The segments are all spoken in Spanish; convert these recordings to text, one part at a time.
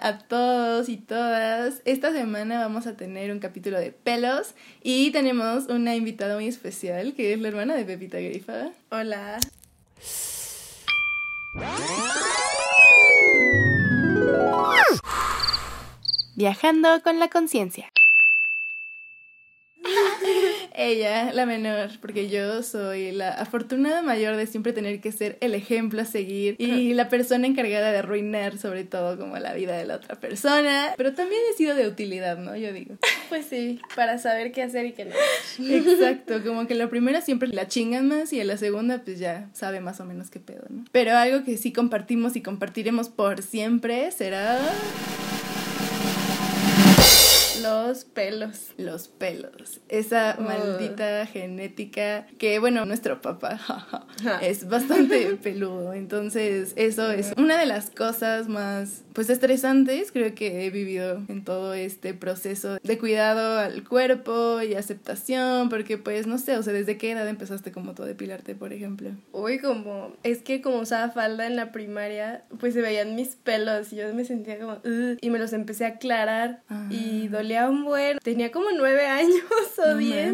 a todos y todas. Esta semana vamos a tener un capítulo de pelos y tenemos una invitada muy especial que es la hermana de Pepita Grifa. Hola. Viajando con la conciencia. Ella, la menor, porque yo soy la afortunada mayor de siempre tener que ser el ejemplo a seguir y la persona encargada de arruinar sobre todo como la vida de la otra persona, pero también he sido de utilidad, ¿no? Yo digo. Pues sí, para saber qué hacer y qué no. Exacto, como que la primera siempre la chingan más y en la segunda pues ya sabe más o menos qué pedo, ¿no? Pero algo que sí compartimos y compartiremos por siempre será los pelos. Los pelos. Esa maldita genética que, bueno, nuestro papá es bastante peludo. Entonces, eso es una de las cosas más, pues, estresantes, creo que he vivido en todo este proceso de cuidado al cuerpo y aceptación, porque, pues, no sé, o sea, ¿desde qué edad empezaste como todo depilarte, por ejemplo? Uy, como, es que como usaba falda en la primaria, pues se veían mis pelos y yo me sentía como, y me los empecé a aclarar y ah. Dolía un buen. Tenía como nueve años o diez.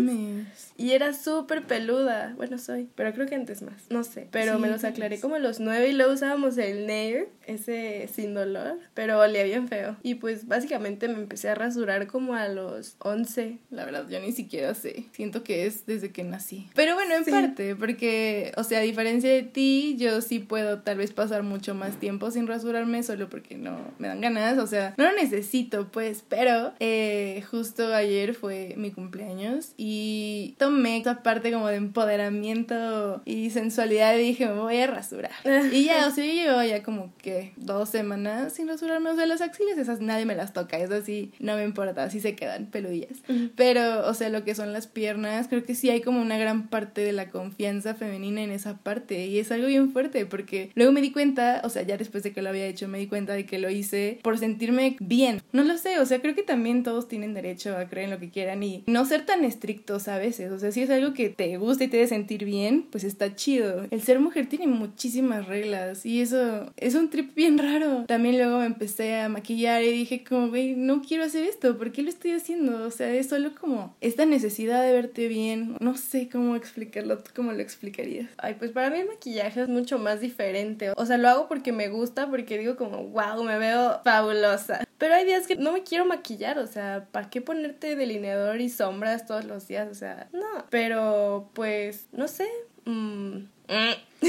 Y era súper peluda. Bueno, soy, pero creo que antes más. No sé. Pero me los aclaré como los nueve y luego usábamos el Nair, ese sin dolor, pero olía bien feo. Y pues básicamente me empecé a rasurar como a los once. La verdad, yo ni siquiera sé. Siento que es desde que nací. Pero bueno, en parte, porque, o sea, a diferencia de ti, yo sí puedo tal vez pasar mucho más tiempo sin rasurarme solo porque no me dan ganas. O sea, no lo necesito, pues, pero eh, justo ayer fue mi cumpleaños y tomé esta parte como de empoderamiento y sensualidad y dije, me voy a rasurar. y ya, o sea, yo llevo ya como que dos semanas sin rasurarme. O sea, las axilas esas nadie me las toca, eso sí, no me importa, así se quedan peludillas. Pero, o sea, lo que son las piernas, creo que sí hay como una gran parte de la confianza femenina en esa parte y es algo bien fuerte porque luego me di cuenta, o sea, ya después de que lo había hecho, me di cuenta de que lo hice por sentirme bien. No lo sé, o sea, creo que también todos tienen derecho a creer en lo que quieran y no ser tan estrictos a veces. O sea, si es algo que te gusta y te debe sentir bien, pues está chido. El ser mujer tiene muchísimas reglas y eso es un trip bien raro. También luego me empecé a maquillar y dije como, güey, no quiero hacer esto, ¿por qué lo estoy haciendo? O sea, es solo como esta necesidad de verte bien. No sé cómo explicarlo, ¿tú cómo lo explicarías? Ay, pues para mí el maquillaje es mucho más diferente. O sea, lo hago porque me gusta, porque digo como, wow, me veo fabulosa. Pero hay días que no me quiero maquillar, o sea, ¿para qué ponerte delineador y sombras todos los días? O sea, no. Pero pues, no sé. Mm.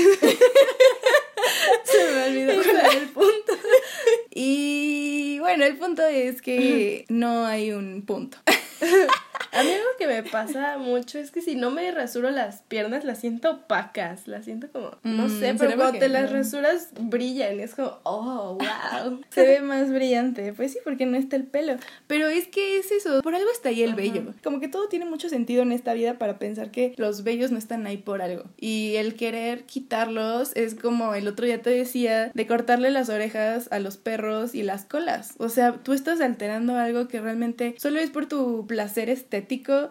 Se me olvidó el punto. Y bueno, el punto es que no hay un punto. A mí algo que me pasa mucho es que si no me rasuro las piernas, las siento opacas, las siento como, no mm, sé, pero cuando te las rasuras brillan, es como, oh, wow. Se ve más brillante, pues sí, porque no está el pelo. Pero es que es eso, por algo está ahí el vello. Como que todo tiene mucho sentido en esta vida para pensar que los vellos no están ahí por algo. Y el querer quitarlos es como el otro día te decía, de cortarle las orejas a los perros y las colas. O sea, tú estás alterando algo que realmente solo es por tu placer estético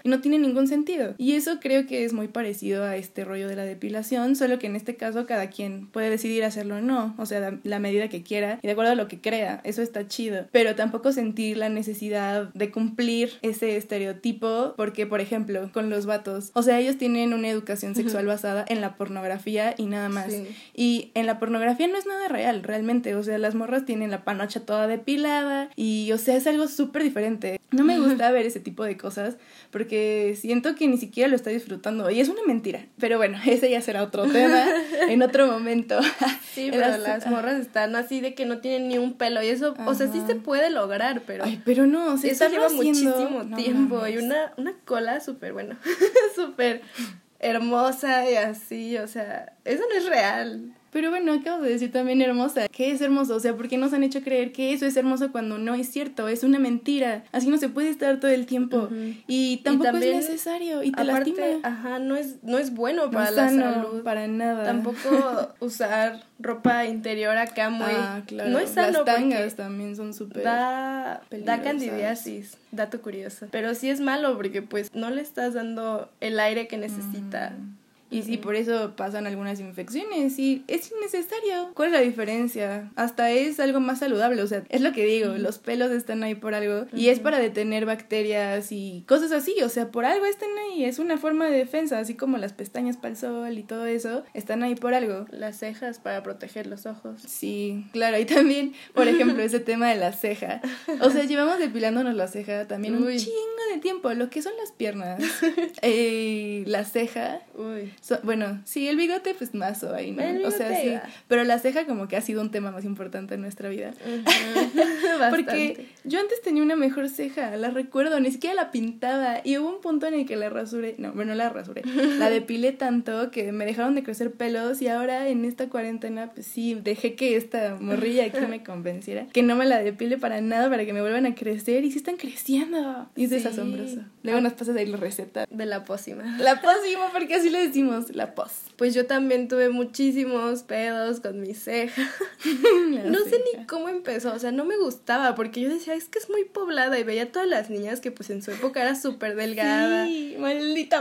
y no tiene ningún sentido. Y eso creo que es muy parecido a este rollo de la depilación, solo que en este caso cada quien puede decidir hacerlo o no, o sea, la medida que quiera y de acuerdo a lo que crea, eso está chido, pero tampoco sentir la necesidad de cumplir ese estereotipo porque, por ejemplo, con los vatos, o sea, ellos tienen una educación sexual basada en la pornografía y nada más. Y en la pornografía no es nada real, realmente, o sea, las morras tienen la panocha toda depilada y, o sea, es algo súper diferente. No me gusta ver ese tipo de cosas porque siento que ni siquiera lo está disfrutando y es una mentira. Pero bueno, ese ya será otro tema en otro momento. Sí, pero las, morras están así de que no tienen ni un pelo y eso, o sea, sí se puede lograr, pero... Ay, pero no, o eso lleva muchísimo tiempo y una, una cola súper, bueno, súper hermosa y así, o sea, eso no es real. Pero bueno, acabo de decir también hermosa. ¿Qué es hermoso? O sea, ¿por qué nos han hecho creer que eso es hermoso cuando no es cierto? Es una mentira. Así no se puede estar todo el tiempo. Y tampoco es necesario. Y te aparte, Ajá, no es, no es bueno para la salud. Para nada. Tampoco usar ropa interior acá muy... Ah, claro. No es sano Las tangas también son súper Da, da candidiasis, dato curioso. Pero sí es malo porque pues no le estás dando el aire que necesita. Mm. Y si por eso pasan algunas infecciones y es innecesario. ¿Cuál es la diferencia? Hasta es algo más saludable, o sea, es lo que digo, los pelos están ahí por algo y es para detener bacterias y cosas así, o sea, por algo están ahí, es una forma de defensa, así como las pestañas para el sol y todo eso, están ahí por algo. Las cejas para proteger los ojos. Sí, claro, y también, por ejemplo, ese tema de la ceja. O sea, llevamos depilándonos la ceja también un chingo de tiempo, lo que son las piernas, eh, la ceja. Uy bueno, sí, el bigote pues más o ahí, ¿no? o sea, sí, pero la ceja como que ha sido un tema más importante en nuestra vida. Porque yo antes tenía una mejor ceja, la recuerdo, ni siquiera la pintaba y hubo un punto en el que la rasuré, no, bueno, la rasuré, la depilé tanto que me dejaron de crecer pelos y ahora en esta cuarentena pues sí, dejé que esta morrilla aquí me convenciera, que no me la depile para nada para que me vuelvan a crecer y sí están creciendo. Y eso es asombroso. Luego nos pasas ahí la receta. De la pócima. La pócima, porque así le decimos, la pos. Pues yo también tuve muchísimos pedos con mi ceja. no sé ni cómo empezó, o sea, no me gustaba porque yo decía, es que es muy poblada y veía a todas las niñas que pues en su época era súper delgada. Sí,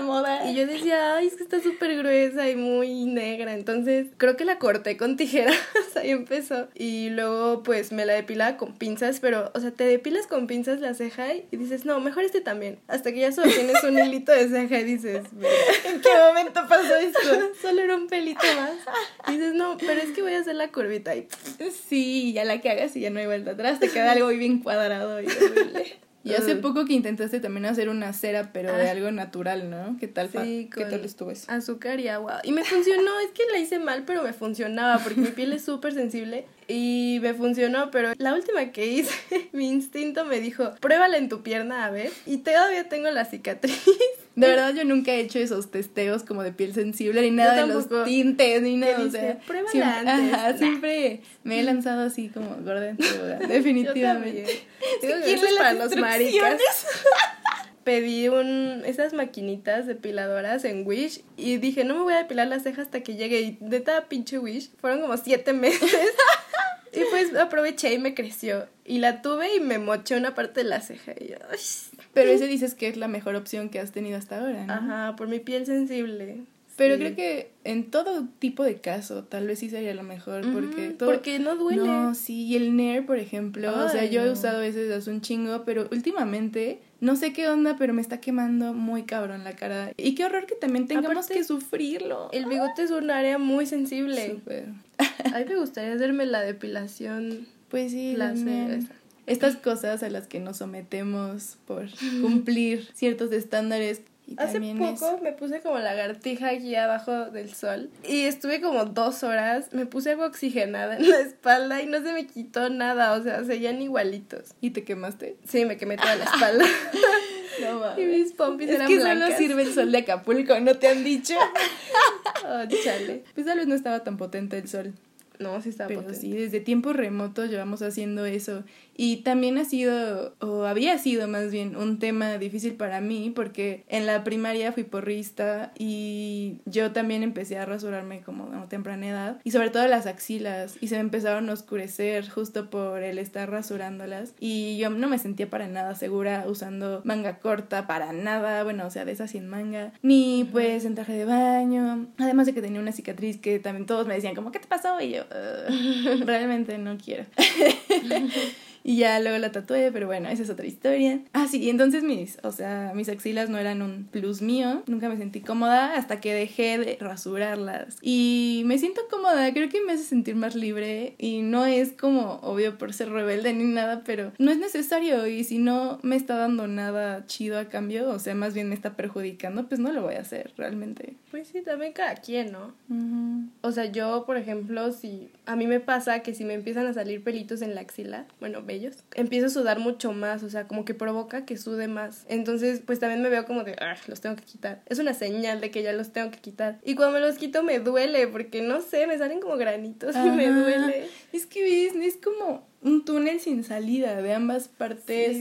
moda. Y yo decía, ay, es que está súper gruesa y muy negra. Entonces creo que la corté con tijeras, ahí empezó. Y luego pues me la depilaba con pinzas, pero, o sea, te depilas con pinzas la ceja y dices, no, mejor este también. Hasta que ya solo tienes un hilito de ceja y dices, ¿en qué momento pasó esto? Solo era un pelito más. Y dices, no, pero es que voy a hacer la curvita y sí, ya la que hagas y ya no hay vuelta atrás, te queda algo bien cuadrado y horrible. Y hace poco que intentaste también hacer una cera, pero de ah. algo natural, ¿no? ¿Qué tal? Sí, ¿Qué tal estuvo eso? Azúcar y agua. Y me funcionó, es que la hice mal, pero me funcionaba, porque mi piel es súper sensible y me funcionó, pero la última que hice, mi instinto me dijo, pruébala en tu pierna a ver. Y todavía tengo la cicatriz. De verdad, yo nunca he hecho esos testeos como de piel sensible, ni nada de los tintes, ni nada. O sea, pruébala siempre, antes. Ajá, siempre me he lanzado así como gorda en definitivamente. Digo que eso es para los maricas. pedí un, esas maquinitas depiladoras en Wish y dije, no me voy a depilar las cejas hasta que llegue. Y de toda pinche Wish, fueron como siete meses. Y pues aproveché y me creció. Y la tuve y me moché una parte de la ceja. Y yo, Pero ese dices que es la mejor opción que has tenido hasta ahora, ¿no? Ajá, por mi piel sensible. Pero creo que en todo tipo de caso, tal vez sí sería lo mejor, porque todo... Porque no duele. No, sí, y el Nair, por ejemplo, o sea, yo he usado ese hace un chingo, pero últimamente, no sé qué onda, pero me está quemando muy cabrón la cara. Y qué horror que también tengamos que sufrirlo. El bigote es un área muy sensible. Súper. A mí me gustaría hacerme la depilación. Pues sí, la Estas cosas a las que nos sometemos por cumplir ciertos estándares Hace poco me puse como lagartija aquí abajo del sol y estuve como dos horas, me puse algo oxigenada en la espalda y no se me quitó nada, o sea, seguían igualitos. ¿Y te quemaste? Sí, me quemé toda la espalda. no mames. Y mis pompis es que solo sirve el sol de Acapulco, ¿no te han dicho? oh, chale. Pues tal vez no estaba tan potente el sol. No, sí estaba Pero sí, desde tiempos remotos llevamos haciendo eso. Y también ha sido, o había sido más bien, un tema difícil para mí porque en la primaria fui porrista y yo también empecé a rasurarme como a temprana edad. Y sobre todo las axilas y se me empezaron a oscurecer justo por el estar rasurándolas. Y yo no me sentía para nada segura usando manga corta, para nada, bueno, o sea, de esa sin manga, ni pues en traje de baño, además de que tenía una cicatriz que también todos me decían como, ¿qué te pasó? Y yo, realmente no quiero. Y ya luego la tatué, pero bueno, esa es otra historia. Ah, sí, y entonces mis, o sea, mis axilas no eran un plus mío. Nunca me sentí cómoda hasta que dejé de rasurarlas. Y me siento cómoda, creo que me hace sentir más libre. Y no es como obvio por ser rebelde ni nada, pero no es necesario. Y si no me está dando nada chido a cambio, o sea, más bien me está perjudicando, pues no lo voy a hacer realmente. Pues sí, también cada quien, ¿no? O sea, yo, por ejemplo, si a mí me pasa que si me empiezan a salir pelitos en la axila, bueno, ellos, empiezo a sudar mucho más, o sea, como que provoca que sude más. Entonces, pues también me veo como de, ah, los tengo que quitar. Es una señal de que ya los tengo que quitar. Y cuando me los quito me duele, porque no sé, me salen como granitos y me duele. Es que ves, es como un túnel sin salida de ambas partes.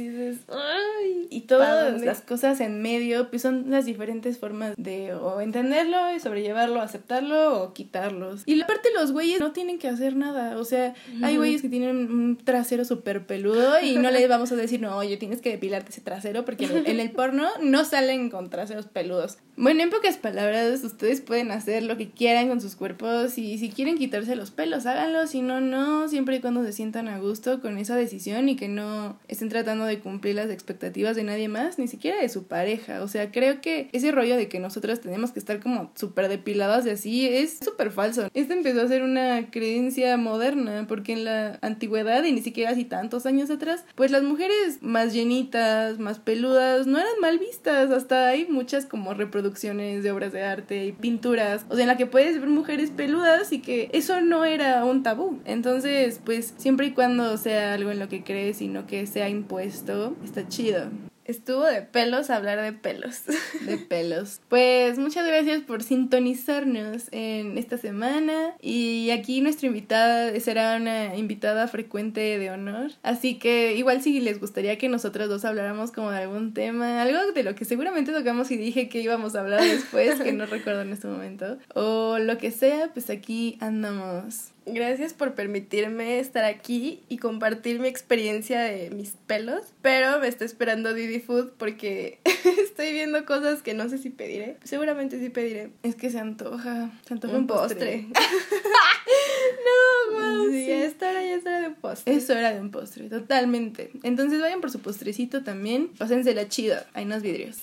y todas las cosas en medio, pues son las diferentes formas de o entenderlo y sobrellevarlo, aceptarlo o quitarlos. Y la parte los güeyes no tienen que hacer nada. O sea, hay güeyes que tienen un trasero súper peludo y no les vamos a decir, no, oye, tienes que depilarte ese trasero porque en el porno no salen con traseros peludos. Bueno, en pocas palabras, ustedes pueden hacer lo que quieran con sus cuerpos y si quieren quitarse los pelos, háganlo, si no, no, siempre y cuando se sientan a gusto con esa decisión y que no estén tratando de cumplir las expectativas de nadie más, ni siquiera de su pareja. O sea, creo que ese rollo de que nosotras tenemos que estar como súper depiladas de así es súper falso. Esto empezó a ser una creencia moderna porque en la antigüedad y ni siquiera así tantos años atrás, pues las mujeres más llenitas, más peludas, no eran mal vistas, hasta hay muchas como reproducciones producciones de obras de arte y pinturas, o sea, en la que puedes ver mujeres peludas y que eso no era un tabú. Entonces, pues siempre y cuando sea algo en lo que crees y no que sea impuesto, está chido. Estuvo de pelos hablar de pelos. De pelos. Pues muchas gracias por sintonizarnos en esta semana. Y aquí nuestra invitada será una invitada frecuente de honor. Así que igual si les gustaría que nosotros dos habláramos como de algún tema, algo de lo que seguramente tocamos y dije que íbamos a hablar después, que no recuerdo en este momento. O lo que sea, pues aquí andamos. Gracias por permitirme estar aquí y compartir mi experiencia de mis pelos. Pero me está esperando Didi Food porque estoy viendo cosas que no sé si pediré. Seguramente sí pediré. Es que se antoja. Se antoja un, postre. no, wow. Sí, ya está, ya está de un postre. Eso era de un postre, totalmente. Entonces vayan por su postrecito también. Pásensela chida. Hay unos vidrios.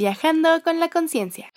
Viajando con la conciencia.